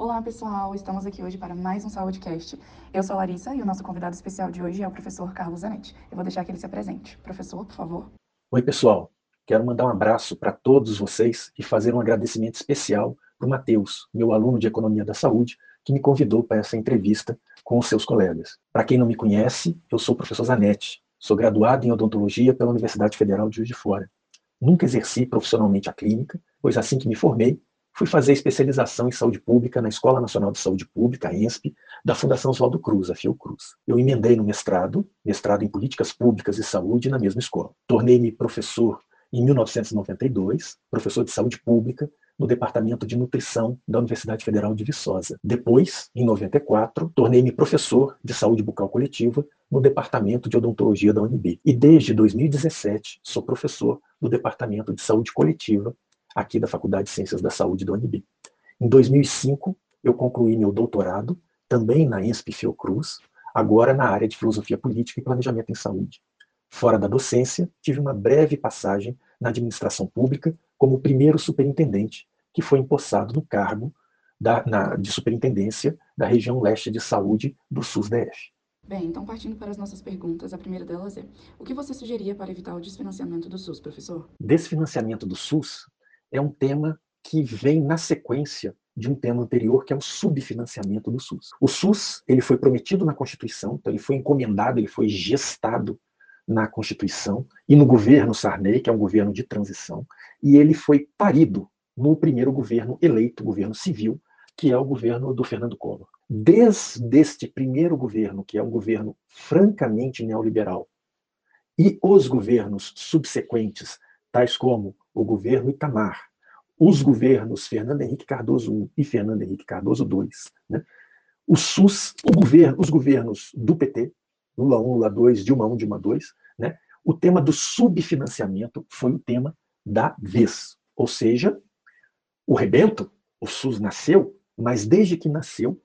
Olá, pessoal! Estamos aqui hoje para mais um Saúdecast. Eu sou a Larissa e o nosso convidado especial de hoje é o professor Carlos Zanetti. Eu vou deixar que ele se apresente. Professor, por favor. Oi, pessoal. Quero mandar um abraço para todos vocês e fazer um agradecimento especial para o Matheus, meu aluno de Economia da Saúde, que me convidou para essa entrevista com os seus colegas. Para quem não me conhece, eu sou o professor Zanetti, sou graduado em odontologia pela Universidade Federal de Juiz de Fora. Nunca exerci profissionalmente a clínica, pois assim que me formei, fui fazer especialização em saúde pública na Escola Nacional de Saúde Pública, a ENSP, da Fundação Oswaldo Cruz, a Fiocruz. Eu emendei no mestrado, mestrado em Políticas Públicas e Saúde, na mesma escola. Tornei-me professor em 1992, professor de saúde pública, no Departamento de Nutrição da Universidade Federal de Viçosa. Depois, em 94, tornei-me professor de saúde bucal coletiva no Departamento de Odontologia da UNB. E desde 2017 sou professor do Departamento de Saúde Coletiva aqui da Faculdade de Ciências da Saúde da UNB. Em 2005, eu concluí meu doutorado, também na ENSP Fiocruz, agora na área de Filosofia Política e Planejamento em Saúde. Fora da docência, tive uma breve passagem na administração pública como primeiro superintendente que foi empossado no cargo da, na, de superintendência da região leste de saúde do SUS-DF. Bem, então partindo para as nossas perguntas, a primeira delas é: o que você sugeria para evitar o desfinanciamento do SUS, professor? Desfinanciamento do SUS é um tema que vem na sequência de um tema anterior, que é o subfinanciamento do SUS. O SUS ele foi prometido na Constituição, então ele foi encomendado, ele foi gestado na Constituição e no governo Sarney, que é um governo de transição, e ele foi parido no primeiro governo eleito, governo civil, que é o governo do Fernando Collor. Desde este primeiro governo, que é um governo francamente neoliberal, e os governos subsequentes, tais como o governo Itamar, os governos Fernando Henrique Cardoso I e Fernando Henrique Cardoso II, né? o SUS, o governo, os governos do PT, Lula 1, Lula 2, Dilma 1, Dilma 2, né? o tema do subfinanciamento foi o tema da vez. Ou seja, o rebento, o SUS nasceu, mas desde que nasceu,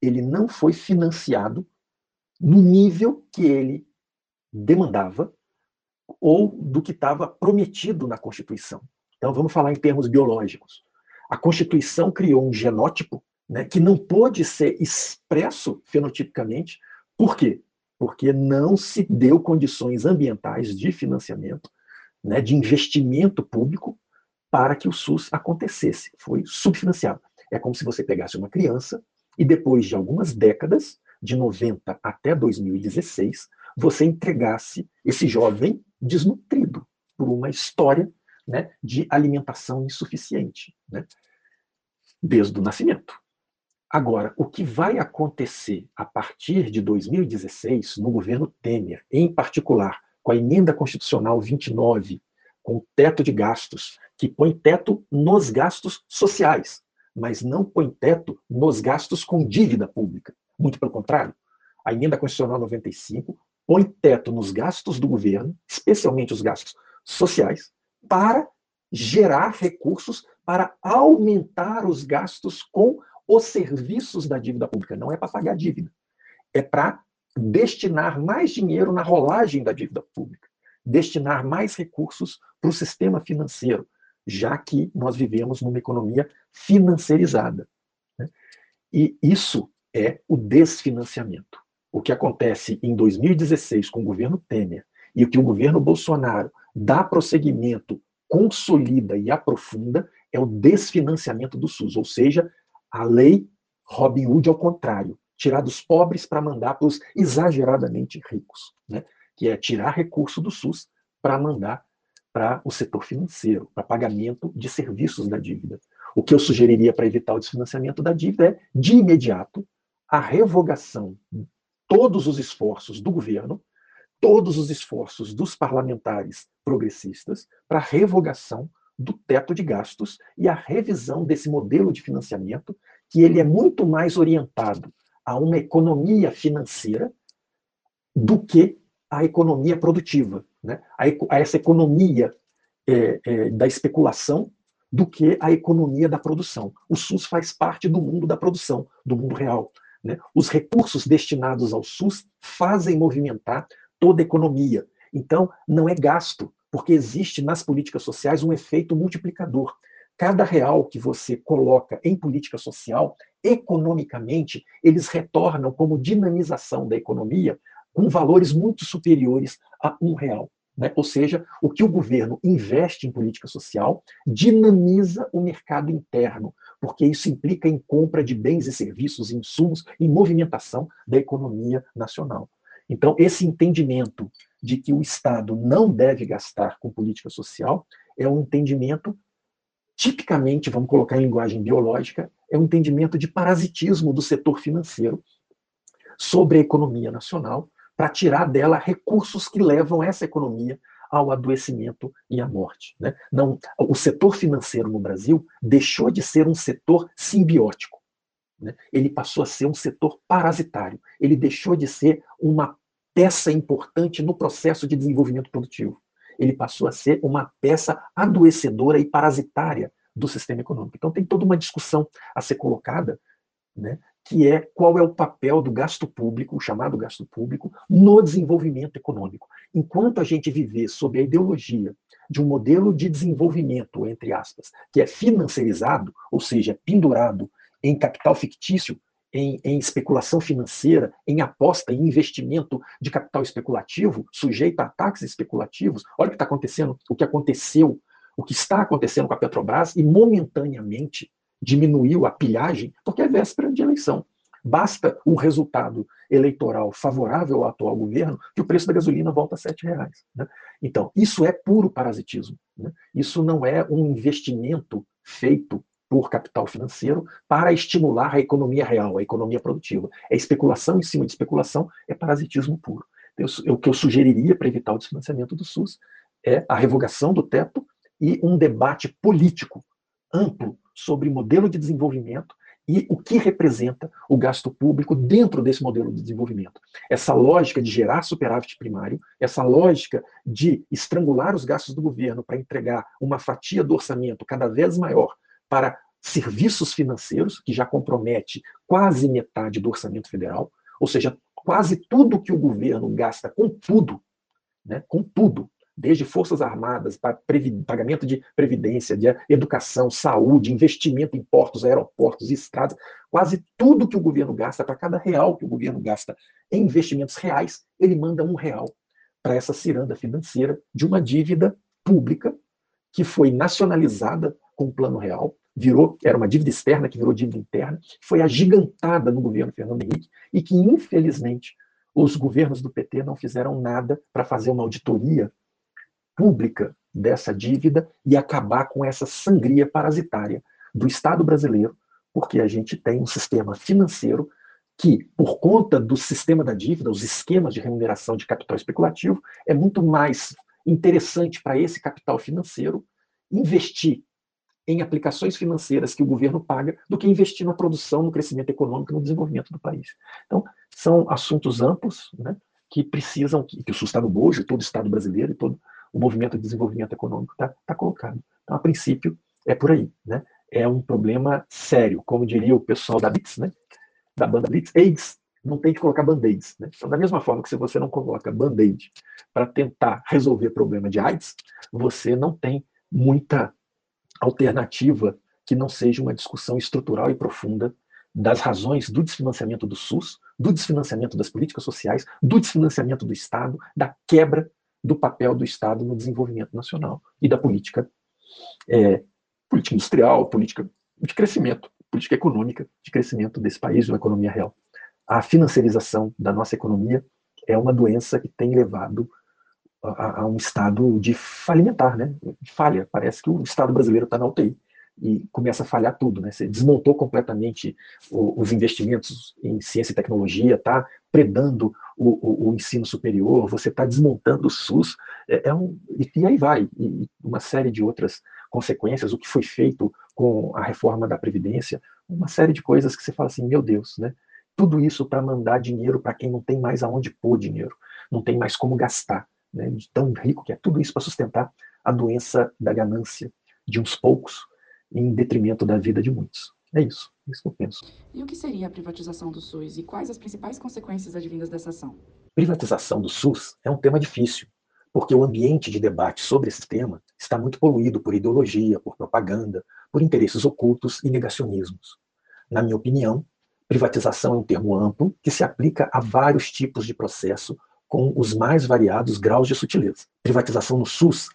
ele não foi financiado no nível que ele demandava ou do que estava prometido na Constituição. Então, vamos falar em termos biológicos. A Constituição criou um genótipo né, que não pôde ser expresso fenotipicamente. Por quê? Porque não se deu condições ambientais de financiamento, né, de investimento público para que o SUS acontecesse. Foi subfinanciado. É como se você pegasse uma criança e depois de algumas décadas, de 90 até 2016, você entregasse esse jovem desnutrido por uma história né, de alimentação insuficiente, né, desde o nascimento. Agora, o que vai acontecer a partir de 2016, no governo Temer, em particular com a emenda constitucional 29, com o teto de gastos, que põe teto nos gastos sociais, mas não põe teto nos gastos com dívida pública. Muito pelo contrário, a emenda constitucional 95 põe teto nos gastos do governo, especialmente os gastos sociais, para gerar recursos para aumentar os gastos com os serviços da dívida pública. Não é para pagar dívida, é para destinar mais dinheiro na rolagem da dívida pública, destinar mais recursos para o sistema financeiro, já que nós vivemos numa economia financiarizada. Né? E isso é o desfinanciamento. O que acontece em 2016 com o governo Temer e o que o governo Bolsonaro dá prosseguimento, consolida e aprofunda é o desfinanciamento do SUS, ou seja, a lei Robin Hood ao contrário, tirar dos pobres para mandar para os exageradamente ricos, né? que é tirar recurso do SUS para mandar para o setor financeiro, para pagamento de serviços da dívida. O que eu sugeriria para evitar o desfinanciamento da dívida é, de imediato, a revogação todos os esforços do governo, todos os esforços dos parlamentares progressistas para a revogação do teto de gastos e a revisão desse modelo de financiamento, que ele é muito mais orientado a uma economia financeira do que a economia produtiva né, a, a, essa economia é, é, da especulação do que a economia da produção. O SUS faz parte do mundo da produção, do mundo real. Né? Os recursos destinados ao SUS fazem movimentar toda a economia. Então, não é gasto, porque existe nas políticas sociais um efeito multiplicador. cada real que você coloca em política social, economicamente, eles retornam como dinamização da economia com valores muito superiores a um real. Né? Ou seja, o que o governo investe em política social dinamiza o mercado interno, porque isso implica em compra de bens e serviços, insumos, em movimentação da economia nacional. Então, esse entendimento de que o Estado não deve gastar com política social é um entendimento tipicamente, vamos colocar em linguagem biológica, é um entendimento de parasitismo do setor financeiro sobre a economia nacional, para tirar dela recursos que levam essa economia ao adoecimento e à morte. Né? Não, o setor financeiro no Brasil deixou de ser um setor simbiótico. Né? Ele passou a ser um setor parasitário. Ele deixou de ser uma peça importante no processo de desenvolvimento produtivo ele passou a ser uma peça adoecedora e parasitária do sistema econômico. Então tem toda uma discussão a ser colocada, né, que é qual é o papel do gasto público, o chamado gasto público, no desenvolvimento econômico. Enquanto a gente viver sob a ideologia de um modelo de desenvolvimento, entre aspas, que é financiarizado, ou seja, pendurado em capital fictício, em, em, especulação financeira, em aposta, em investimento de capital especulativo, sujeito a ataques especulativos. Olha o que está acontecendo, o que aconteceu, o que está acontecendo com a Petrobras e momentaneamente diminuiu a pilhagem, porque é véspera de eleição. Basta um resultado eleitoral favorável ao atual governo que o preço da gasolina volta a R$ reais. Né? Então, isso é puro parasitismo. Né? Isso não é um investimento feito por capital financeiro para estimular a economia real, a economia produtiva. É especulação em cima de especulação, é parasitismo puro. Eu, o que eu sugeriria para evitar o desfinanciamento do SUS é a revogação do teto e um debate político amplo sobre modelo de desenvolvimento e o que representa o gasto público dentro desse modelo de desenvolvimento. Essa lógica de gerar superávit primário, essa lógica de estrangular os gastos do governo para entregar uma fatia do orçamento cada vez maior para serviços financeiros, que já compromete quase metade do orçamento federal, ou seja, quase tudo que o governo gasta com tudo, né, com tudo, desde Forças Armadas, para pagamento de previdência, de educação, saúde, investimento em portos, aeroportos, estradas, quase tudo que o governo gasta, para cada real que o governo gasta em investimentos reais, ele manda um real para essa ciranda financeira de uma dívida pública que foi nacionalizada com o Plano Real, virou, era uma dívida externa que virou dívida interna, foi agigantada no governo Fernando Henrique e que, infelizmente, os governos do PT não fizeram nada para fazer uma auditoria pública dessa dívida e acabar com essa sangria parasitária do Estado brasileiro, porque a gente tem um sistema financeiro que, por conta do sistema da dívida, os esquemas de remuneração de capital especulativo, é muito mais interessante para esse capital financeiro investir em aplicações financeiras que o governo paga do que investir na produção, no crescimento econômico, no desenvolvimento do país. Então, são assuntos amplos né, que precisam, que, que o no bojo, todo o Estado brasileiro e todo o movimento de desenvolvimento econômico está tá colocado. Então, a princípio, é por aí. Né? É um problema sério, como diria o pessoal da Blitz, né? da banda Blitz, AIDS não tem que colocar band-aids. Né? Então, da mesma forma que se você não coloca band-aid para tentar resolver problema de AIDS, você não tem muita alternativa que não seja uma discussão estrutural e profunda das razões do desfinanciamento do SUS, do desfinanciamento das políticas sociais, do desfinanciamento do Estado, da quebra do papel do Estado no desenvolvimento nacional e da política, é, política industrial, política de crescimento, política econômica de crescimento desse país, de uma economia real. A financiarização da nossa economia é uma doença que tem levado a, a, um estado de falimentar, né? De falha. Parece que o Estado brasileiro está na UTI e começa a falhar tudo, né? Você desmontou completamente o, os investimentos em ciência e tecnologia, está predando o, o, o, ensino superior, você está desmontando o SUS, é, é um, e, e, aí vai, e uma série de outras consequências, o que foi feito com a reforma da Previdência, uma série de coisas que você fala assim, meu Deus, né? Tudo isso para mandar dinheiro para quem não tem mais aonde pôr dinheiro, não tem mais como gastar né, de tão rico que é tudo isso para sustentar a doença da ganância de uns poucos em detrimento da vida de muitos. É isso, é isso que eu penso. E o que seria a privatização do SUS e quais as principais consequências advindas dessa ação? Privatização do SUS é um tema difícil, porque o ambiente de debate sobre esse tema está muito poluído por ideologia, por propaganda, por interesses ocultos e negacionismos. Na minha opinião, privatização é um termo amplo que se aplica a vários tipos de processo com os mais variados graus de sutileza. Privatização no SUS,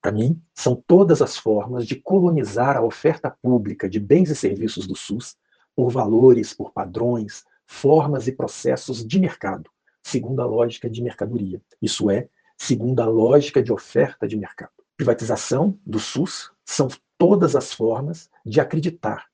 para mim, são todas as formas de colonizar a oferta pública de bens e serviços do SUS por valores, por padrões, formas e processos de mercado, segundo a lógica de mercadoria. Isso é, segundo a lógica de oferta de mercado. Privatização do SUS são todas as formas de acreditar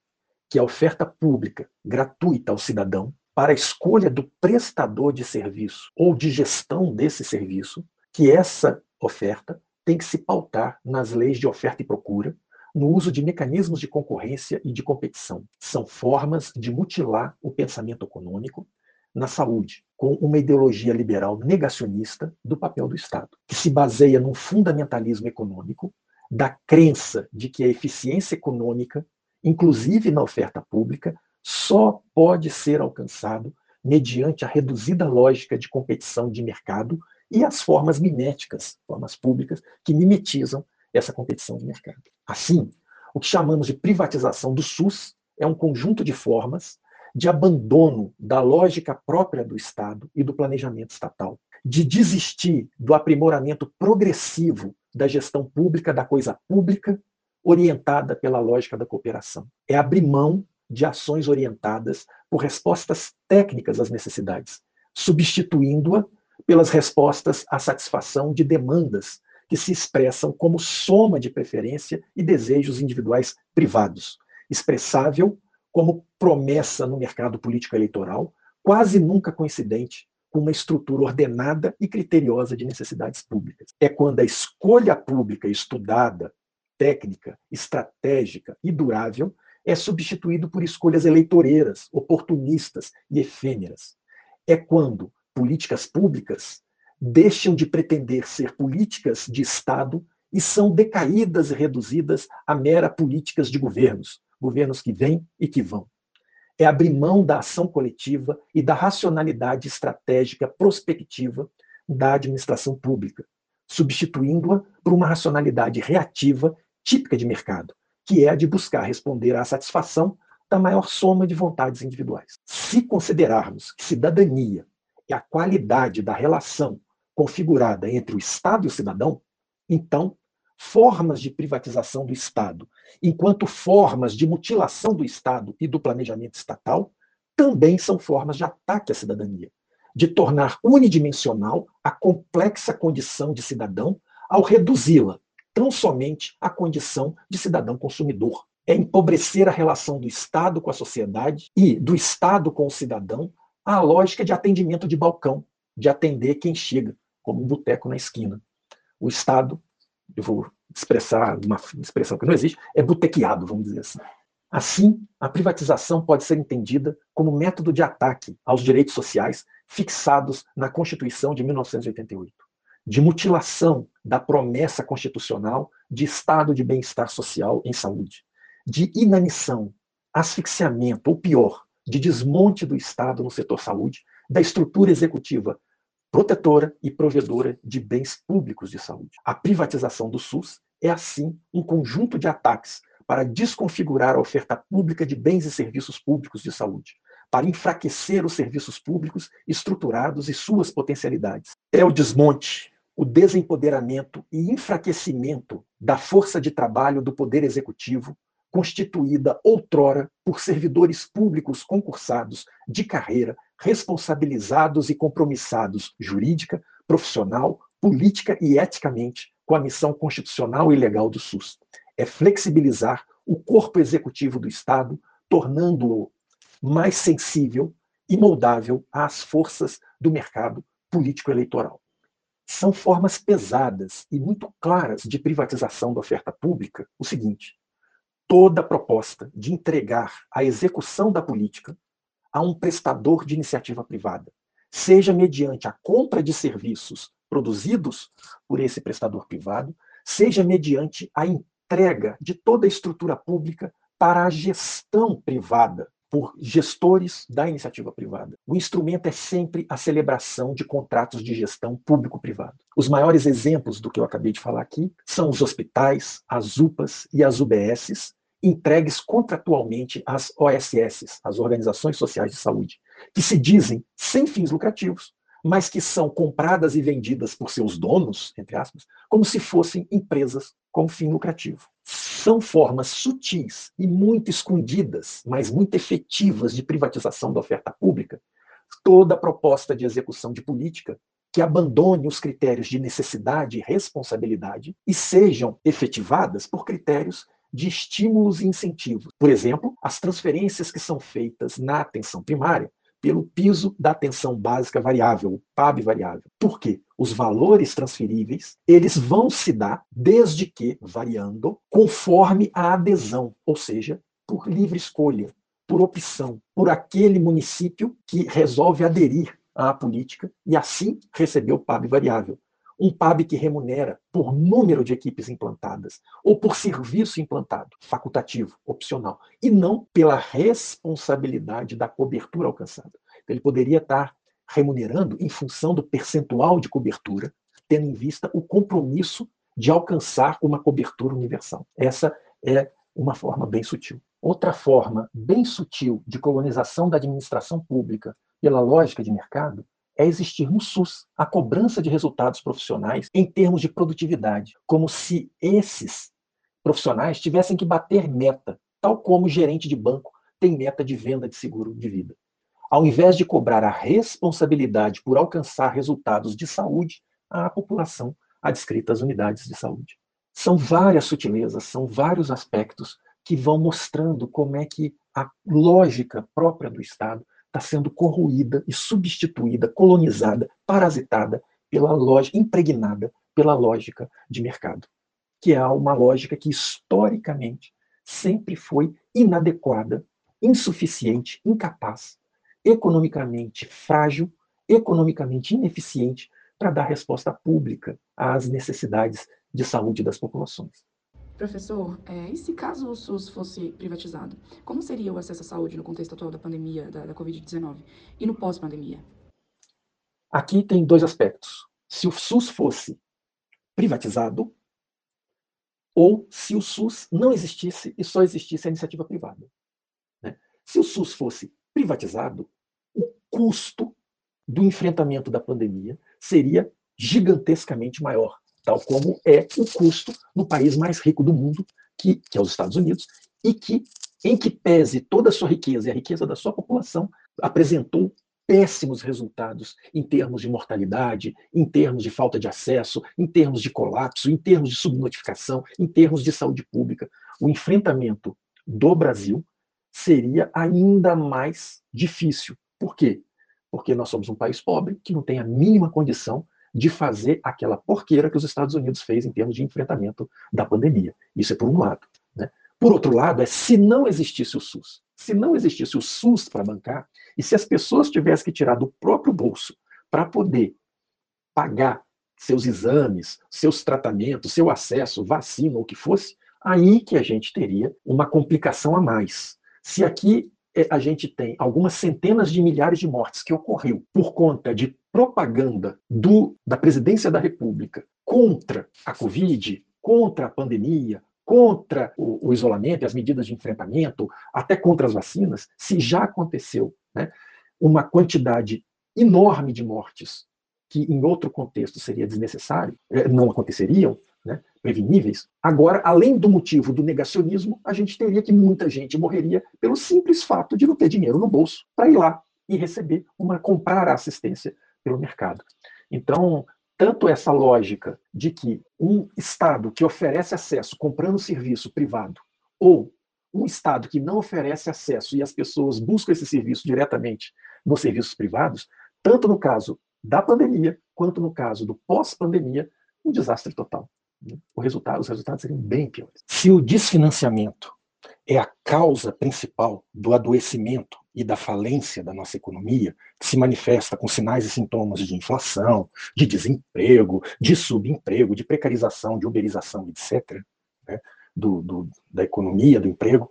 que a oferta pública gratuita ao cidadão para a escolha do prestador de serviço ou de gestão desse serviço, que essa oferta tem que se pautar nas leis de oferta e procura, no uso de mecanismos de concorrência e de competição. São formas de mutilar o pensamento econômico na saúde, com uma ideologia liberal negacionista do papel do Estado, que se baseia num fundamentalismo econômico, da crença de que a eficiência econômica, inclusive na oferta pública, só pode ser alcançado mediante a reduzida lógica de competição de mercado e as formas miméticas, formas públicas, que mimetizam essa competição de mercado. Assim, o que chamamos de privatização do SUS é um conjunto de formas de abandono da lógica própria do Estado e do planejamento estatal, de desistir do aprimoramento progressivo da gestão pública, da coisa pública, orientada pela lógica da cooperação. É abrir mão de ações orientadas por respostas técnicas às necessidades, substituindo-a pelas respostas à satisfação de demandas que se expressam como soma de preferência e desejos individuais privados, expressável como promessa no mercado político eleitoral, quase nunca coincidente com uma estrutura ordenada e criteriosa de necessidades públicas. É quando a escolha pública estudada, técnica, estratégica e durável é substituído por escolhas eleitoreiras, oportunistas e efêmeras. É quando políticas públicas deixam de pretender ser políticas de Estado e são decaídas e reduzidas a mera políticas de governos, governos que vêm e que vão. É abrir mão da ação coletiva e da racionalidade estratégica prospectiva da administração pública, substituindo-a por uma racionalidade reativa típica de mercado, que é a de buscar responder à satisfação da maior soma de vontades individuais. Se considerarmos que cidadania é a qualidade da relação configurada entre o Estado e o cidadão, então formas de privatização do Estado, enquanto formas de mutilação do Estado e do planejamento estatal, também são formas de ataque à cidadania, de tornar unidimensional a complexa condição de cidadão ao reduzi-la tão somente à condição de cidadão consumidor. É empobrecer a relação do Estado com a sociedade e do Estado com o cidadão à lógica de atendimento de balcão, de atender quem chega, como um boteco na esquina. O Estado eu vou expressar uma expressão que não existe, é botequeado, vamos dizer assim. Assim, a privatização pode ser entendida como método de ataque aos direitos sociais fixados na Constituição de 1988, de mutilação da promessa constitucional de estado de bem-estar social em saúde, de inanição, asfixiamento, ou pior, de desmonte do Estado no setor saúde, da estrutura executiva protetora e provedora de bens públicos de saúde. A privatização do SUS é, assim, um conjunto de ataques para desconfigurar a oferta pública de bens e serviços públicos de saúde, para enfraquecer os serviços públicos estruturados e suas potencialidades. É o desmonte, o desempoderamento e enfraquecimento da força de trabalho do Poder Executivo, constituída outrora por servidores públicos concursados de carreira responsabilizados e compromissados jurídica, profissional, política e eticamente com a missão constitucional e legal do SUS. É flexibilizar o corpo executivo do Estado, tornando-o mais sensível e moldável às forças do mercado político-eleitoral. São formas pesadas e muito claras de privatização da oferta pública o seguinte: toda proposta de entregar a execução da política a um prestador de iniciativa privada, seja mediante a compra de serviços produzidos por esse prestador privado, seja mediante a entrega de toda a estrutura pública para a gestão privada por gestores da iniciativa privada. O instrumento é sempre a celebração de contratos de gestão público-privado. Os maiores exemplos do que eu acabei de falar aqui são os hospitais, as UPAs e as UBSs, entregues contratualmente às OSS, as Organizações Sociais de Saúde, que se dizem sem fins lucrativos, mas que são compradas e vendidas por seus donos, entre aspas, como se fossem empresas com fim lucrativo. São formas sutis e muito escondidas, mas muito efetivas de privatização da oferta pública. Toda proposta de execução de política que abandone os critérios de necessidade e responsabilidade e sejam efetivadas por critérios de estímulos e incentivos. Por exemplo, as transferências que são feitas na atenção primária pelo piso da atenção básica variável, o PAB variável. Por quê? Os valores transferíveis, eles vão se dar desde que variando conforme a adesão, ou seja, por livre escolha, por opção, por aquele município que resolve aderir à política e assim receber o PAB variável um PAB que remunera por número de equipes implantadas ou por serviço implantado, facultativo, opcional, e não pela responsabilidade da cobertura alcançada. Ele poderia estar remunerando em função do percentual de cobertura, tendo em vista o compromisso de alcançar uma cobertura universal. Essa é uma forma bem sutil. Outra forma bem sutil de colonização da administração pública pela lógica de mercado é existir no SUS a cobrança de resultados profissionais em termos de produtividade, como se esses profissionais tivessem que bater meta, tal como o gerente de banco tem meta de venda de seguro de vida. Ao invés de cobrar a responsabilidade por alcançar resultados de saúde à população adscrita às unidades de saúde. São várias sutilezas, são vários aspectos que vão mostrando como é que a lógica própria do Estado está sendo corroída e substituída, colonizada, parasitada pela lógica, impregnada pela lógica de mercado, que é uma lógica que historicamente sempre foi inadequada, insuficiente, incapaz, economicamente frágil, economicamente ineficiente para dar resposta pública às necessidades de saúde das populações. Professor, é, e se caso o SUS fosse privatizado, como seria o acesso à saúde no contexto atual da pandemia da, da Covid-19 e no pós-pandemia? Aqui tem dois aspectos. Se o SUS fosse privatizado, ou se o SUS não existisse e só existisse a iniciativa privada. Né? Se o SUS fosse privatizado, o custo do enfrentamento da pandemia seria gigantescamente maior tal como é o custo no país mais rico do mundo, que, que é os Estados Unidos, e que, em que pese toda a sua riqueza e a riqueza da sua população, apresentou péssimos resultados em termos de mortalidade, em termos de falta de acesso, em termos de colapso, em termos de subnotificação, em termos de saúde pública. O enfrentamento do Brasil seria ainda mais difícil. Por quê? Porque nós somos um país pobre que não tem a mínima condição de fazer aquela porqueira que os Estados Unidos fez em termos de enfrentamento da pandemia. Isso é por um lado. Né? Por outro lado, é se não existisse o SUS, se não existisse o SUS para bancar, e se as pessoas tivessem que tirar do próprio bolso para poder pagar seus exames, seus tratamentos, seu acesso, vacina ou o que fosse, aí que a gente teria uma complicação a mais. Se aqui a gente tem algumas centenas de milhares de mortes que ocorreu por conta de propaganda do, da presidência da República contra a Covid, contra a pandemia, contra o, o isolamento e as medidas de enfrentamento, até contra as vacinas, se já aconteceu né, uma quantidade enorme de mortes que em outro contexto seria desnecessário, eh, não aconteceriam, preveníveis. Agora, além do motivo do negacionismo, a gente teria que muita gente morreria pelo simples fato de não ter dinheiro no bolso para ir lá e receber uma comprar a assistência pelo mercado. Então, tanto essa lógica de que um Estado que oferece acesso comprando serviço privado ou um Estado que não oferece acesso e as pessoas buscam esse serviço diretamente nos serviços privados, tanto no caso da pandemia quanto no caso do pós-pandemia, um desastre total resultado, os resultados seriam bem piores. Se o desfinanciamento é a causa principal do adoecimento e da falência da nossa economia, que se manifesta com sinais e sintomas de inflação, de desemprego, de subemprego, de precarização, de uberização, etc., né, do, do, da economia, do emprego,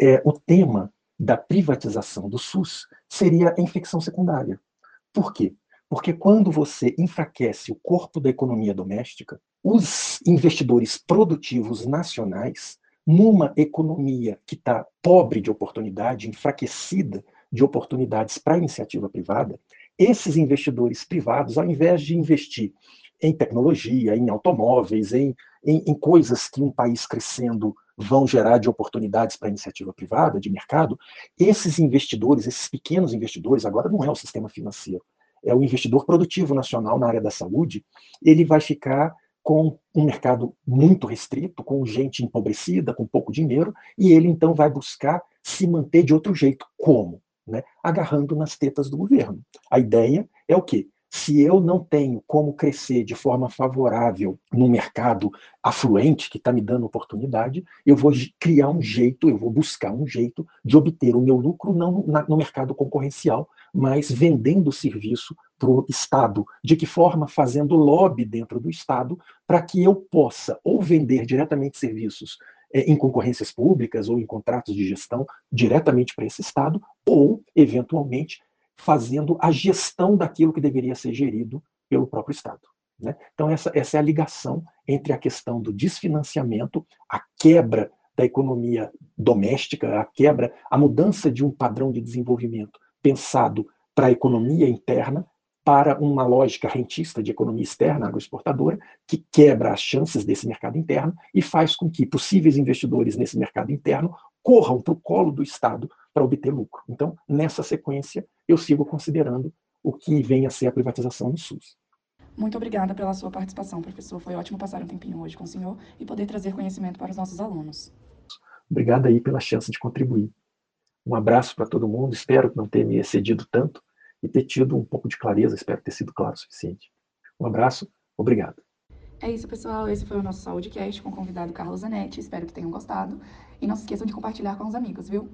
é, o tema da privatização do SUS seria a infecção secundária. Por quê? Porque quando você enfraquece o corpo da economia doméstica, os investidores produtivos nacionais, numa economia que está pobre de oportunidade, enfraquecida de oportunidades para a iniciativa privada, esses investidores privados, ao invés de investir em tecnologia, em automóveis, em, em, em coisas que um país crescendo vão gerar de oportunidades para a iniciativa privada, de mercado, esses investidores, esses pequenos investidores, agora não é o sistema financeiro, é o investidor produtivo nacional na área da saúde, ele vai ficar com um mercado muito restrito, com gente empobrecida, com pouco dinheiro, e ele então vai buscar se manter de outro jeito. Como? Né? Agarrando nas tetas do governo. A ideia é o quê? Se eu não tenho como crescer de forma favorável no mercado afluente que está me dando oportunidade, eu vou criar um jeito, eu vou buscar um jeito de obter o meu lucro não no mercado concorrencial, mas vendendo o serviço para o Estado. De que forma? Fazendo lobby dentro do Estado para que eu possa ou vender diretamente serviços é, em concorrências públicas ou em contratos de gestão diretamente para esse Estado, ou, eventualmente, fazendo a gestão daquilo que deveria ser gerido pelo próprio Estado. Né? Então, essa, essa é a ligação entre a questão do desfinanciamento, a quebra da economia doméstica, a quebra, a mudança de um padrão de desenvolvimento pensado para a economia interna, para uma lógica rentista de economia externa, agroexportadora, que quebra as chances desse mercado interno e faz com que possíveis investidores nesse mercado interno corram para o colo do Estado para obter lucro. Então, nessa sequência, eu sigo considerando o que vem a ser a privatização do SUS. Muito obrigada pela sua participação, professor. Foi ótimo passar um tempinho hoje com o senhor e poder trazer conhecimento para os nossos alunos. Obrigado aí pela chance de contribuir. Um abraço para todo mundo. Espero não ter me excedido tanto e ter tido um pouco de clareza. Espero ter sido claro o suficiente. Um abraço. Obrigado. É isso, pessoal. Esse foi o nosso Saúde Cast com o convidado Carlos Zanetti. Espero que tenham gostado. E não se esqueçam de compartilhar com os amigos, viu?